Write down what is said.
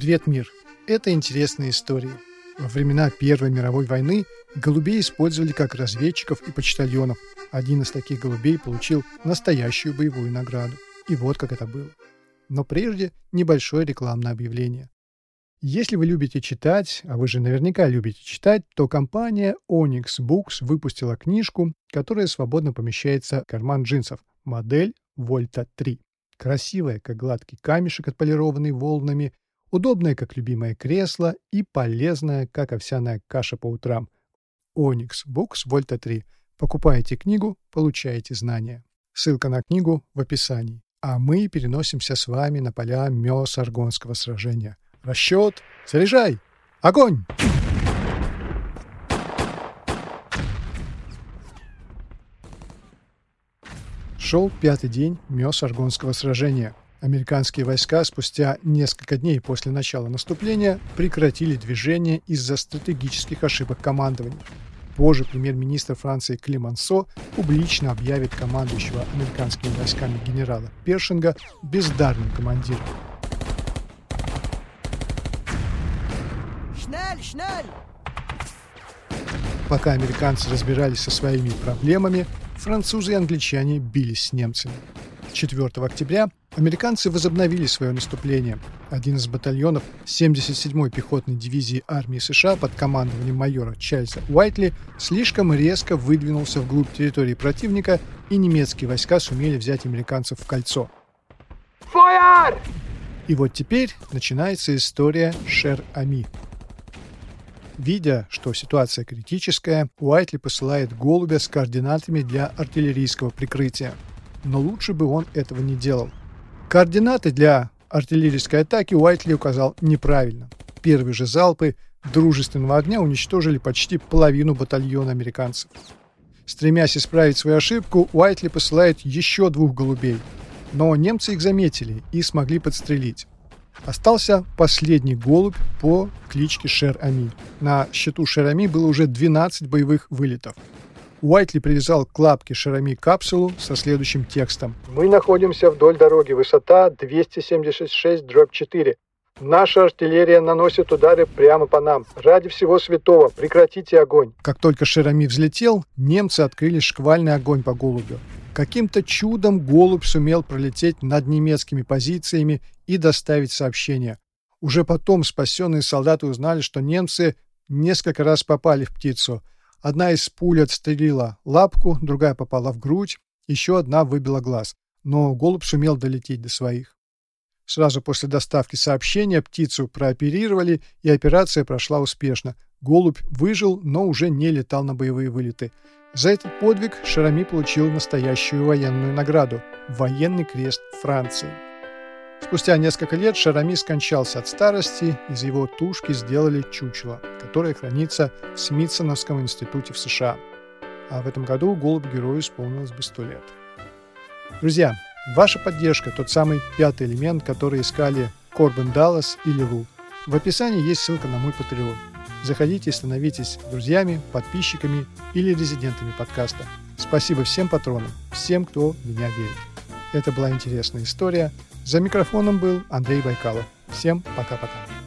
Привет, мир! Это интересные истории. Во времена Первой мировой войны голубей использовали как разведчиков и почтальонов. Один из таких голубей получил настоящую боевую награду. И вот как это было. Но прежде небольшое рекламное объявление. Если вы любите читать, а вы же наверняка любите читать, то компания Onyx Books выпустила книжку, которая свободно помещается в карман джинсов. Модель Volta 3. Красивая, как гладкий камешек, отполированный волнами, удобная, как любимое кресло и полезная, как овсяная каша по утрам. Onyx Books Volta 3. Покупаете книгу, получаете знания. Ссылка на книгу в описании. А мы переносимся с вами на поля Мёс-Аргонского сражения – Расчет. Заряжай. Огонь! Шел пятый день Мёс-Аргонского сражения. Американские войска спустя несколько дней после начала наступления прекратили движение из-за стратегических ошибок командования. Позже премьер-министр Франции Климансо публично объявит командующего американскими войсками генерала Першинга бездарным командиром. Пока американцы разбирались со своими проблемами, французы и англичане бились с немцами. 4 октября американцы возобновили свое наступление. Один из батальонов 77-й пехотной дивизии армии США под командованием майора Чарльза Уайтли слишком резко выдвинулся вглубь территории противника, и немецкие войска сумели взять американцев в кольцо. Fire! И вот теперь начинается история Шер-Ами. Видя, что ситуация критическая, Уайтли посылает голубя с координатами для артиллерийского прикрытия. Но лучше бы он этого не делал. Координаты для артиллерийской атаки Уайтли указал неправильно. Первые же залпы дружественного огня уничтожили почти половину батальона американцев. Стремясь исправить свою ошибку, Уайтли посылает еще двух голубей. Но немцы их заметили и смогли подстрелить. Остался последний голубь по кличке Шер-Ами. На счету Шер-Ами было уже 12 боевых вылетов. Уайтли привязал к лапке Шерами капсулу со следующим текстом. «Мы находимся вдоль дороги. Высота 276 дробь 4. Наша артиллерия наносит удары прямо по нам. Ради всего святого, прекратите огонь. Как только Шерами взлетел, немцы открыли шквальный огонь по голубю. Каким-то чудом голубь сумел пролететь над немецкими позициями и доставить сообщение. Уже потом спасенные солдаты узнали, что немцы несколько раз попали в птицу. Одна из пуль отстрелила лапку, другая попала в грудь, еще одна выбила глаз. Но голубь сумел долететь до своих. Сразу после доставки сообщения птицу прооперировали, и операция прошла успешно. Голубь выжил, но уже не летал на боевые вылеты. За этот подвиг Шарами получил настоящую военную награду – военный крест Франции. Спустя несколько лет Шарами скончался от старости, из его тушки сделали чучело, которое хранится в Смитсоновском институте в США. А в этом году голубь-герою исполнилось бы сто лет. Друзья, ваша поддержка – тот самый пятый элемент, который искали Корбен Даллас или Лу. В описании есть ссылка на мой Patreon – Заходите и становитесь друзьями, подписчиками или резидентами подкаста. Спасибо всем патронам, всем, кто в меня верит. Это была интересная история. За микрофоном был Андрей Байкалов. Всем пока-пока.